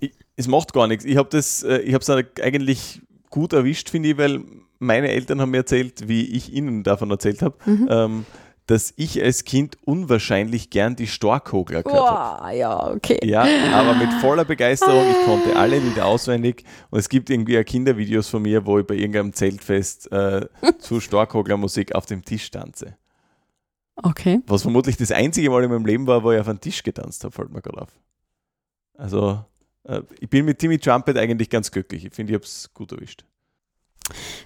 ich, es macht gar nichts. Ich habe das, äh, ich habe es eigentlich gut erwischt, finde ich, weil meine Eltern haben mir erzählt, wie ich ihnen davon erzählt habe. Mhm. Ähm, dass ich als Kind unwahrscheinlich gern die Storkogler gehört habe. Oh, ja, okay. Ja, aber mit voller Begeisterung. Ich konnte alle Lieder auswendig. Und es gibt irgendwie Kindervideos von mir, wo ich bei irgendeinem Zeltfest äh, zu Storkogler-Musik auf dem Tisch tanze. Okay. Was vermutlich das einzige Mal in meinem Leben war, wo ich auf einen Tisch getanzt habe, fällt mir gerade auf. Also, ich bin mit Timmy Trumpet eigentlich ganz glücklich. Ich finde, ich habe es gut erwischt.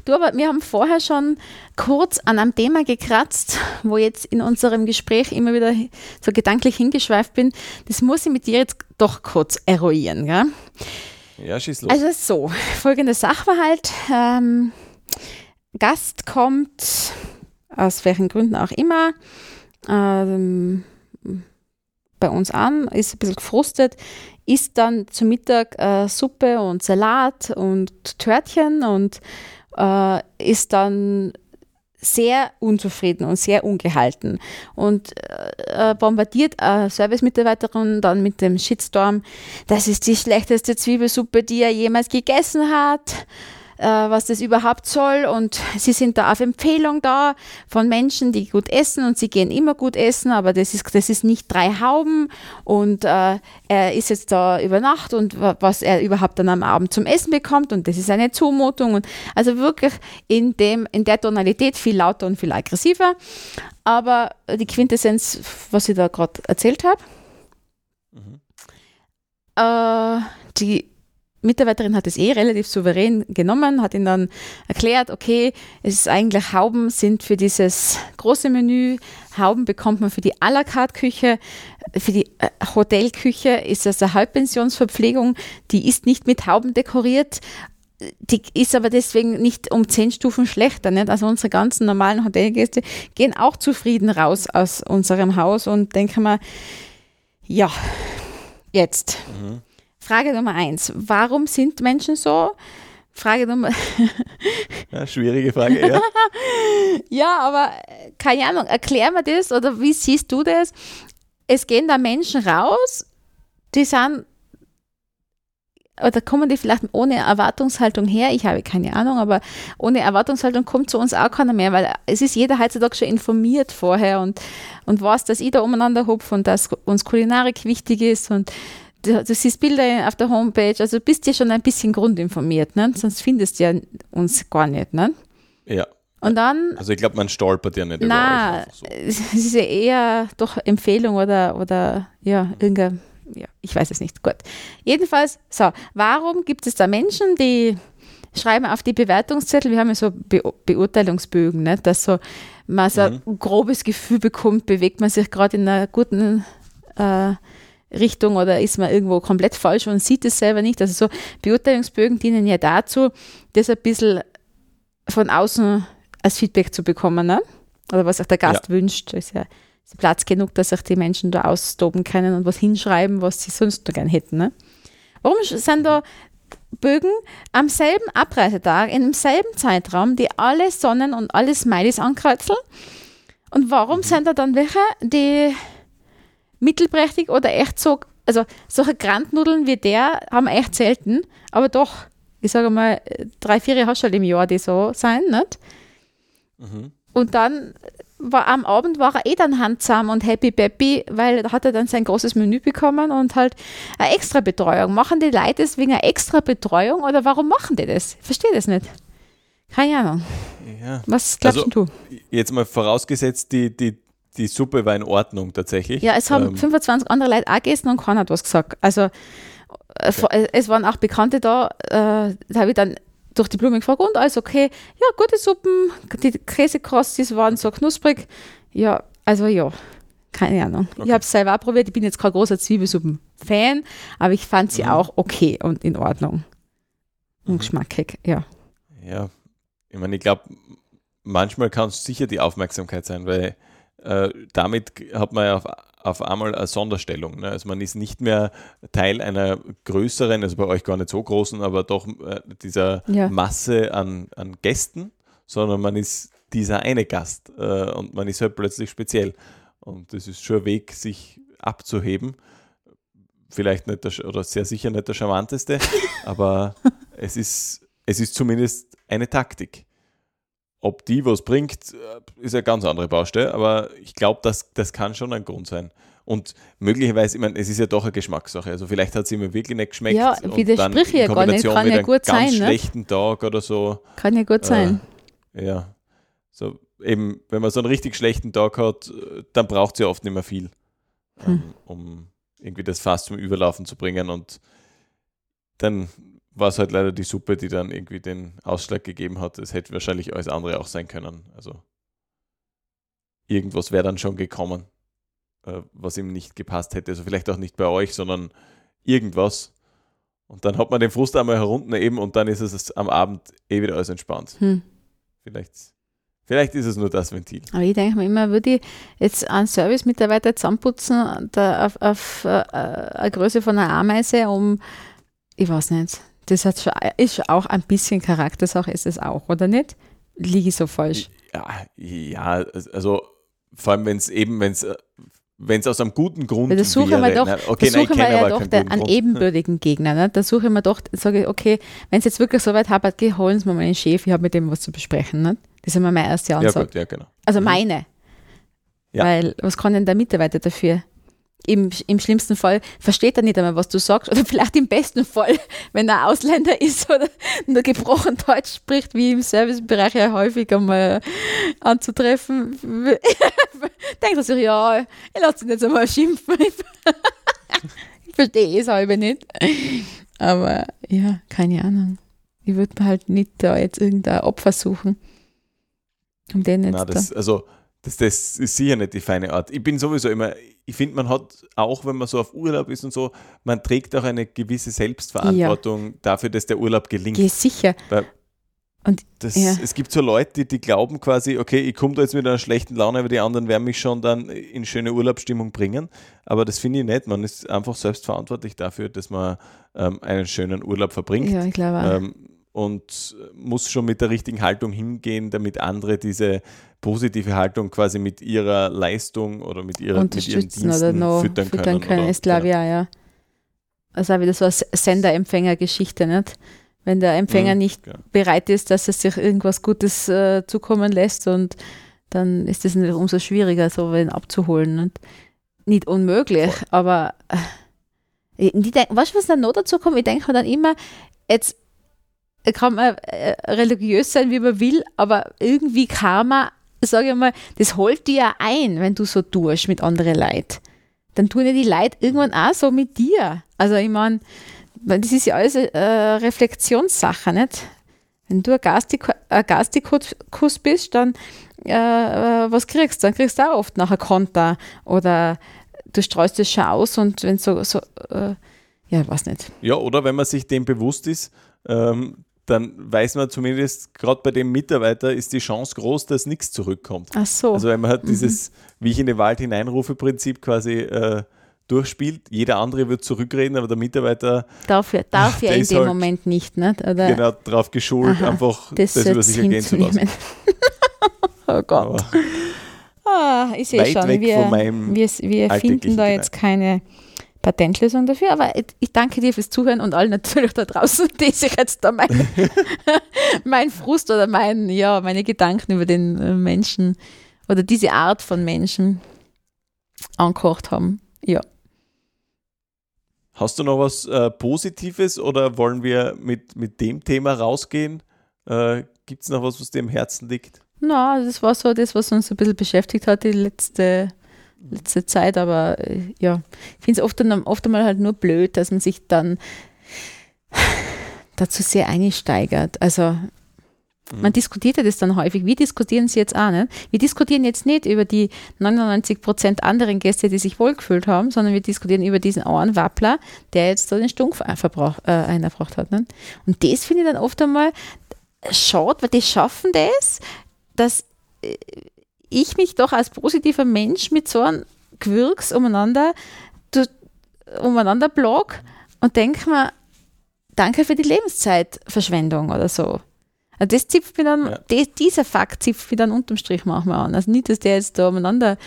Du, aber wir haben vorher schon kurz an einem Thema gekratzt, wo jetzt in unserem Gespräch immer wieder so gedanklich hingeschweift bin. Das muss ich mit dir jetzt doch kurz eruieren. Ja, ja schieß los. Also so, folgender Sachverhalt. Ähm, Gast kommt, aus welchen Gründen auch immer, ähm, bei uns an, ist ein bisschen gefrustet, isst dann zum Mittag äh, Suppe und Salat und Törtchen und äh, ist dann sehr unzufrieden und sehr ungehalten. Und äh, bombardiert eine Service-Mitarbeiterin dann mit dem Shitstorm, das ist die schlechteste Zwiebelsuppe, die er jemals gegessen hat äh, was das überhaupt soll. Und sie sind da auf Empfehlung da von Menschen, die gut essen und sie gehen immer gut essen, aber das ist, das ist nicht drei Hauben und äh, er ist jetzt da über Nacht und was er überhaupt dann am Abend zum Essen bekommt und das ist eine Zumutung. Und also wirklich in, dem, in der Tonalität viel lauter und viel aggressiver. Aber die Quintessenz, was ich da gerade erzählt habe, mhm. äh, die Mitarbeiterin hat es eh relativ souverän genommen, hat ihn dann erklärt, okay, es ist eigentlich Hauben sind für dieses große Menü, Hauben bekommt man für die à la carte Küche, für die äh, Hotelküche ist es eine Halbpensionsverpflegung, die ist nicht mit Hauben dekoriert, die ist aber deswegen nicht um zehn Stufen schlechter. Nicht? Also unsere ganzen normalen Hotelgäste gehen auch zufrieden raus aus unserem Haus und denken mal, ja, jetzt. Mhm. Frage Nummer eins, warum sind Menschen so? Frage Nummer. ja, schwierige Frage, ja. ja, aber keine Ahnung, erklär mir das oder wie siehst du das? Es gehen da Menschen raus, die sind, oder kommen die vielleicht ohne Erwartungshaltung her? Ich habe keine Ahnung, aber ohne Erwartungshaltung kommt zu uns auch keiner mehr, weil es ist jeder heutzutage schon informiert vorher und, und weiß, dass ich da umeinander hupfe und dass uns Kulinarik wichtig ist und du, du, siehst Bilder auf der Homepage, also bist ja schon ein bisschen grundinformiert, ne? sonst findest du ja uns gar nicht. Ne? Ja. Und dann. Also ich glaube, man stolpert ja nicht na, über so. Es ist ja eher doch Empfehlung oder, oder ja, irgendein, ja, ich weiß es nicht. Gut. Jedenfalls, so, warum gibt es da Menschen, die schreiben auf die Bewertungszettel, wir haben ja so Be Beurteilungsbögen, ne, dass so man so mhm. ein grobes Gefühl bekommt, bewegt man sich gerade in einer guten äh, Richtung oder ist man irgendwo komplett falsch und sieht es selber nicht. Also so Beurteilungsbögen dienen ja dazu, das ein bisschen von außen als Feedback zu bekommen, ne? oder was auch der Gast ja. wünscht. Ist ja Platz genug, dass sich die Menschen da austoben können und was hinschreiben, was sie sonst noch gern hätten. Ne? Warum sind da Bögen am selben Abreisetag, in demselben Zeitraum, die alle Sonnen und alle Smileys ankreuzeln? Und warum mhm. sind da dann welche, die mittelprächtig oder echt so, also solche Grandnudeln wie der haben wir echt selten, aber doch, ich sage mal, drei, vier hast du halt im Jahr, die so sein, nicht? Mhm. Und dann war am Abend war er eh dann handsam und happy peppy, weil da hat er dann sein großes Menü bekommen und halt eine extra Betreuung. Machen die Leute das wegen einer extra Betreuung oder warum machen die das? Ich verstehe das nicht. Keine Ahnung. Ja. Was glaubst also, du? Jetzt mal vorausgesetzt, die, die, die Suppe war in Ordnung tatsächlich. Ja, es haben ähm, 25 andere Leute auch gegessen und keiner hat was gesagt. Also okay. es waren auch Bekannte da, äh, da habe ich dann durch die Blume gefragt und alles okay. Ja, gute Suppen, die Käsekrostis waren so knusprig. Ja, also ja, keine Ahnung. Okay. Ich habe es selber auch probiert. Ich bin jetzt kein großer Zwiebelsuppen-Fan, aber ich fand sie mhm. auch okay und in Ordnung. Und mhm. geschmackig, ja. Ja, ich meine, ich glaube, manchmal kann es sicher die Aufmerksamkeit sein, weil äh, damit hat man ja auf auf einmal eine Sonderstellung. Ne? Also man ist nicht mehr Teil einer größeren, also bei euch gar nicht so großen, aber doch äh, dieser ja. Masse an, an Gästen, sondern man ist dieser eine Gast äh, und man ist halt plötzlich speziell. Und das ist schon ein Weg, sich abzuheben. Vielleicht nicht der, oder sehr sicher nicht der charmanteste, aber es ist, es ist zumindest eine Taktik. Ob die was bringt, äh, ist eine ganz andere Baustelle, aber ich glaube, das, das kann schon ein Grund sein. Und möglicherweise, ich meine, es ist ja doch eine Geschmackssache. Also vielleicht hat es ihm wirklich nicht geschmeckt. Ja, widersprich ja gar nicht. Kann ja gut sein. Ganz ne? schlechten Tag oder so. Kann ja gut sein. Äh, ja. So eben, wenn man so einen richtig schlechten Tag hat, dann braucht es ja oft nicht mehr viel, hm. ähm, um irgendwie das Fass zum Überlaufen zu bringen. Und dann war es halt leider die Suppe, die dann irgendwie den Ausschlag gegeben hat. Es hätte wahrscheinlich alles andere auch sein können. Also irgendwas wäre dann schon gekommen, äh, was ihm nicht gepasst hätte. Also vielleicht auch nicht bei euch, sondern irgendwas. Und dann hat man den Frust einmal herunter eben und dann ist es am Abend eh wieder alles entspannt. Hm. Vielleicht, vielleicht ist es nur das Ventil. Aber ich denke mir immer, würde ich jetzt einen Service-Mitarbeiter zusammenputzen da auf, auf uh, eine Größe von einer Ameise um, ich weiß nicht, das hat schon, ist auch ein bisschen Charaktersache, ist es auch, oder nicht? Liege ich so falsch? Ja, ja also vor allem, wenn es eben, wenn es wenn es aus einem guten Grund ja, da suche wäre. Doch, na, okay, da suche nein, ja doch den, einen ebenbürtigen Gegner. Ne? Da suche ich mir doch, sage ich, okay, wenn es jetzt wirklich so weit hapert, geh, holen Sie mir meinen Chef, ich habe mit dem was zu besprechen. Ne? Das ist immer meine erste Ansage. Ja, gut, ja, genau. Also mhm. meine. Ja. Weil, was kann denn der Mitarbeiter dafür? Im, im schlimmsten Fall versteht er nicht einmal, was du sagst. Oder vielleicht im besten Fall, wenn er Ausländer ist oder nur gebrochen Deutsch spricht, wie im Servicebereich ja häufig einmal anzutreffen. Denkt er sich, ja, ich lasse ihn jetzt einmal schimpfen. ich verstehe es halb nicht. Aber ja, keine Ahnung. Ich würde halt nicht da jetzt irgendein Opfer suchen. Um den jetzt Na, das, da. Also, das, das ist sicher nicht die feine Art. Ich bin sowieso immer, ich finde, man hat auch, wenn man so auf Urlaub ist und so, man trägt auch eine gewisse Selbstverantwortung ja. dafür, dass der Urlaub gelingt. Ja, sicher. Weil und, das, ja. Es gibt so Leute, die, die glauben quasi, okay, ich komme da jetzt mit einer schlechten Laune, aber die anderen werden mich schon dann in schöne Urlaubsstimmung bringen. Aber das finde ich nicht. Man ist einfach selbstverantwortlich dafür, dass man ähm, einen schönen Urlaub verbringt. Ja, ich glaube. Ähm, und muss schon mit der richtigen Haltung hingehen, damit andere diese positive Haltung quasi mit ihrer Leistung oder mit, ihrer, mit ihren Diensten oder noch füttern, füttern können. können ist glaube ja. ja. Also auch wieder so eine Sender-Empfänger-Geschichte, nicht? Wenn der Empfänger mhm, nicht ja. bereit ist, dass er sich irgendwas Gutes äh, zukommen lässt und dann ist es umso schwieriger, so wen abzuholen. Nicht, nicht unmöglich, Voll. aber äh, denk, weißt du, was dann noch dazu kommt? Ich denke mir dann immer, jetzt kann man äh, religiös sein, wie man will, aber irgendwie kann man, sage ich mal, das holt dir ja ein, wenn du so tust mit anderen Leuten. Dann tun ja die Leute irgendwann auch so mit dir. Also ich meine, das ist ja alles eine äh, Reflexionssache, nicht? Wenn du ein Gastikus bist, dann äh, äh, was kriegst du? Dann kriegst du auch oft nachher Konter oder du streust es schon aus und wenn so, so äh, ja, weiß nicht. Ja, oder wenn man sich dem bewusst ist, ähm, dann weiß man zumindest, gerade bei dem Mitarbeiter ist die Chance groß, dass nichts zurückkommt. Ach so. Also wenn man hat mhm. dieses, wie ich in den Wald hineinrufe, Prinzip quasi äh, durchspielt. Jeder andere wird zurückreden, aber der Mitarbeiter darf ja, darf ja in dem halt Moment nicht. nicht? Oder? Genau, darauf geschult, Aha, einfach das, das über sich ergehen zu lassen. oh Gott. Ah, ich sehe schon, wir, wir, wir finden da jetzt keine Patentlösung dafür, aber ich danke dir fürs Zuhören und allen natürlich da draußen, die sich jetzt da mein, mein Frust oder mein, ja, meine Gedanken über den äh, Menschen oder diese Art von Menschen angekocht haben. Ja. Hast du noch was äh, Positives oder wollen wir mit, mit dem Thema rausgehen? Äh, Gibt es noch was, was dir im Herzen liegt? Na, das war so das, was uns ein bisschen beschäftigt hat die letzte, letzte Zeit, aber äh, ja, ich finde es oft, oft einmal halt nur blöd, dass man sich dann dazu sehr einsteigert. Also man diskutiert ja das dann häufig. Wir diskutieren es jetzt auch nicht. Wir diskutieren jetzt nicht über die 99 Prozent anderen Gäste, die sich wohlgefühlt haben, sondern wir diskutieren über diesen einen Wappler, der jetzt da den Stumpf verbrauch, äh, einerbracht hat. Nicht? Und das finde ich dann oft einmal schade, weil die schaffen das, dass äh, ich mich doch als positiver Mensch mit so einem Gewürks umeinander, umeinander blog und denke mir, danke für die Lebenszeitverschwendung oder so. Also das zipft mir dann, ja. die, dieser Fakt zipft mir dann unterm Strich manchmal an. Also nicht, dass der jetzt da umeinander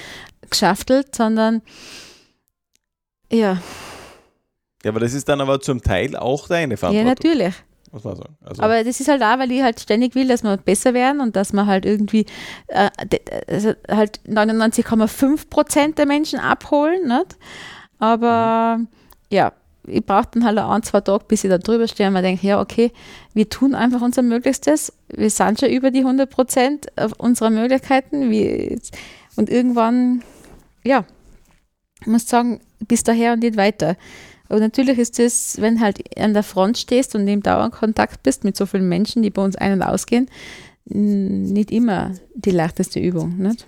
geschaftelt, sondern ja. Ja, aber das ist dann aber zum Teil auch deine Verantwortung. Ja, natürlich. Muss man sagen. Also aber das ist halt auch, weil ich halt ständig will, dass wir besser werden und dass wir halt irgendwie äh, also halt 99,5 Prozent der Menschen abholen. Nicht? Aber mhm. ja, ich brauche dann halt ein, zwei Tage, bis ich da drüber stehe und mir denke, ja, okay, wir tun einfach unser Möglichstes. Wir sind schon über die 100 Prozent unserer Möglichkeiten. Wir, und irgendwann, ja, ich muss sagen, bis daher und nicht weiter. Aber natürlich ist es, wenn halt an der Front stehst und im Dauerkontakt bist mit so vielen Menschen, die bei uns ein- und ausgehen, nicht immer die leichteste Übung. Nicht?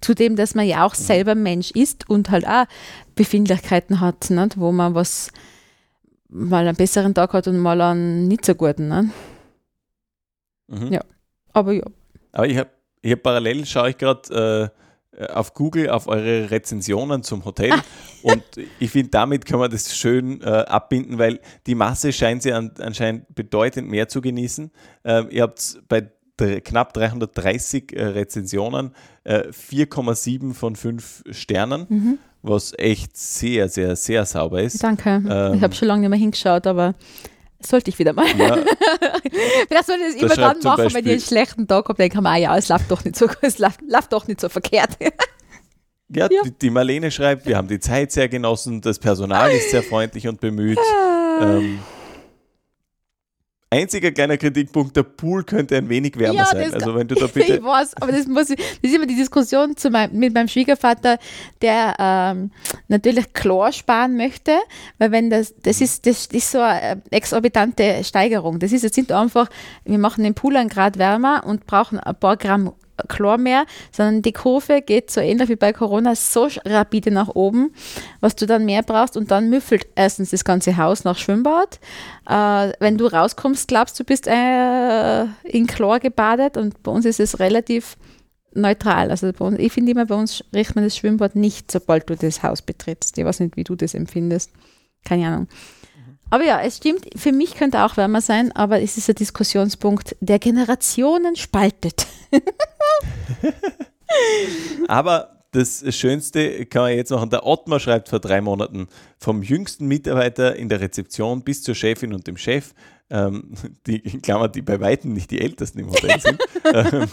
Zudem, dass man ja auch selber Mensch ist und halt auch Befindlichkeiten hat, nicht? wo man was mal einen besseren Tag hat und mal einen nicht so guten. Ne? Mhm. Ja, aber ja. Aber ich habe ich hab parallel, schaue ich gerade äh, auf Google auf eure Rezensionen zum Hotel und ich finde, damit kann man das schön äh, abbinden, weil die Masse scheint sie an, anscheinend bedeutend mehr zu genießen. Ähm, ihr habt bei knapp 330 äh, Rezensionen 4,7 äh, von 5 Sternen. Mhm was echt sehr, sehr, sehr sauber ist. Danke. Ähm, ich habe schon lange nicht mehr hingeschaut, aber sollte ich wieder mal. Ja. Vielleicht sollte ich das immer dann machen, Beispiel, wenn ich einen schlechten Tag habe, denke ich mir, ah ja, es läuft doch nicht so, es läuft, läuft doch nicht so verkehrt. ja, ja. Die, die, Marlene schreibt, wir haben die Zeit sehr genossen, das Personal ist sehr freundlich und bemüht. Ah. Ähm, einziger kleiner Kritikpunkt, der Pool könnte ein wenig wärmer ja, sein. Also wenn du da bitte. Ich weiß, aber das muss ich, das ist immer die Diskussion mein, mit meinem Schwiegervater, der ähm, natürlich Chlor sparen möchte, weil wenn das, das ist, das ist so eine exorbitante Steigerung. Das ist, jetzt sind einfach, wir machen den Pool einen Grad wärmer und brauchen ein paar Gramm Chlor mehr, sondern die Kurve geht so ähnlich wie bei Corona so rapide nach oben, was du dann mehr brauchst und dann müffelt erstens das ganze Haus nach Schwimmbad. Äh, wenn du rauskommst, glaubst du bist äh, in Chlor gebadet und bei uns ist es relativ neutral. Also uns, ich finde immer, bei uns riecht man das Schwimmbad nicht, sobald du das Haus betrittst. Ich weiß nicht, wie du das empfindest. Keine Ahnung. Aber ja, es stimmt, für mich könnte auch wärmer sein, aber es ist ein Diskussionspunkt, der Generationen spaltet. aber das Schönste kann man jetzt machen. Der Ottmar schreibt vor drei Monaten vom jüngsten Mitarbeiter in der Rezeption bis zur Chefin und dem Chef ähm, die, in Klammern, die bei Weitem nicht die Ältesten im Hotel sind, ähm,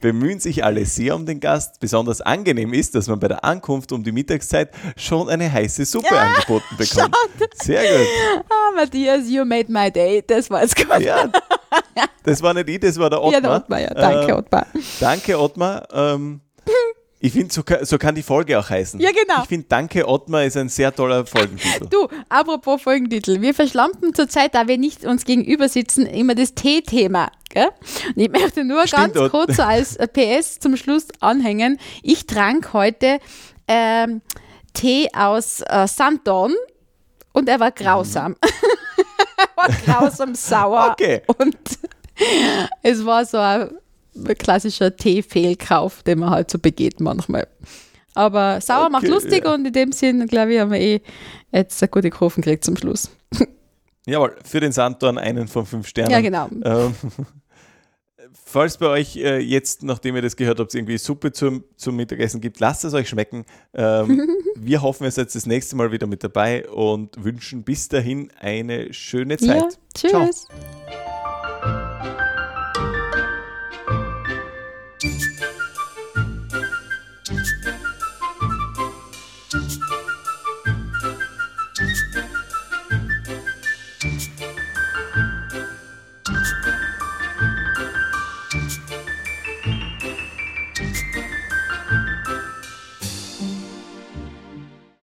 bemühen sich alle sehr um den Gast. Besonders angenehm ist, dass man bei der Ankunft um die Mittagszeit schon eine heiße Suppe ja, angeboten bekommt. Schaut. Sehr gut. Ah, Matthias, you made my day. Das war es gut. Ja, das war nicht ich, das war der Ottmar. Ja, der Ottmar, ja. Danke, ähm, Ottmar. Danke, Ottmar. Ähm, ich finde, so, so, kann die Folge auch heißen. Ja, genau. Ich finde, Danke Ottmar ist ein sehr toller Folgentitel. Du, apropos Folgentitel. Wir verschlampen zurzeit, da wir nicht uns gegenüber sitzen, immer das T-Thema. Ich möchte nur Stimmt, ganz kurz so als PS zum Schluss anhängen. Ich trank heute ähm, Tee aus äh, Santon und er war grausam. Mhm. war grausam sauer. Okay. Und es war so ein klassischer Tee-Fehlkauf, den man halt so begeht manchmal. Aber sauer okay, macht lustig ja. und in dem Sinn, glaube ich, haben wir eh jetzt eine gute Kurven gekriegt zum Schluss. Jawohl, für den Sandtorn einen von fünf Sternen. Ja, genau. Ähm, falls bei euch äh, jetzt, nachdem ihr das gehört habt, irgendwie Suppe zum, zum Mittagessen gibt, lasst es euch schmecken. Ähm, wir hoffen, ihr seid das nächste Mal wieder mit dabei und wünschen bis dahin eine schöne Zeit. Ja, tschüss. Ciao.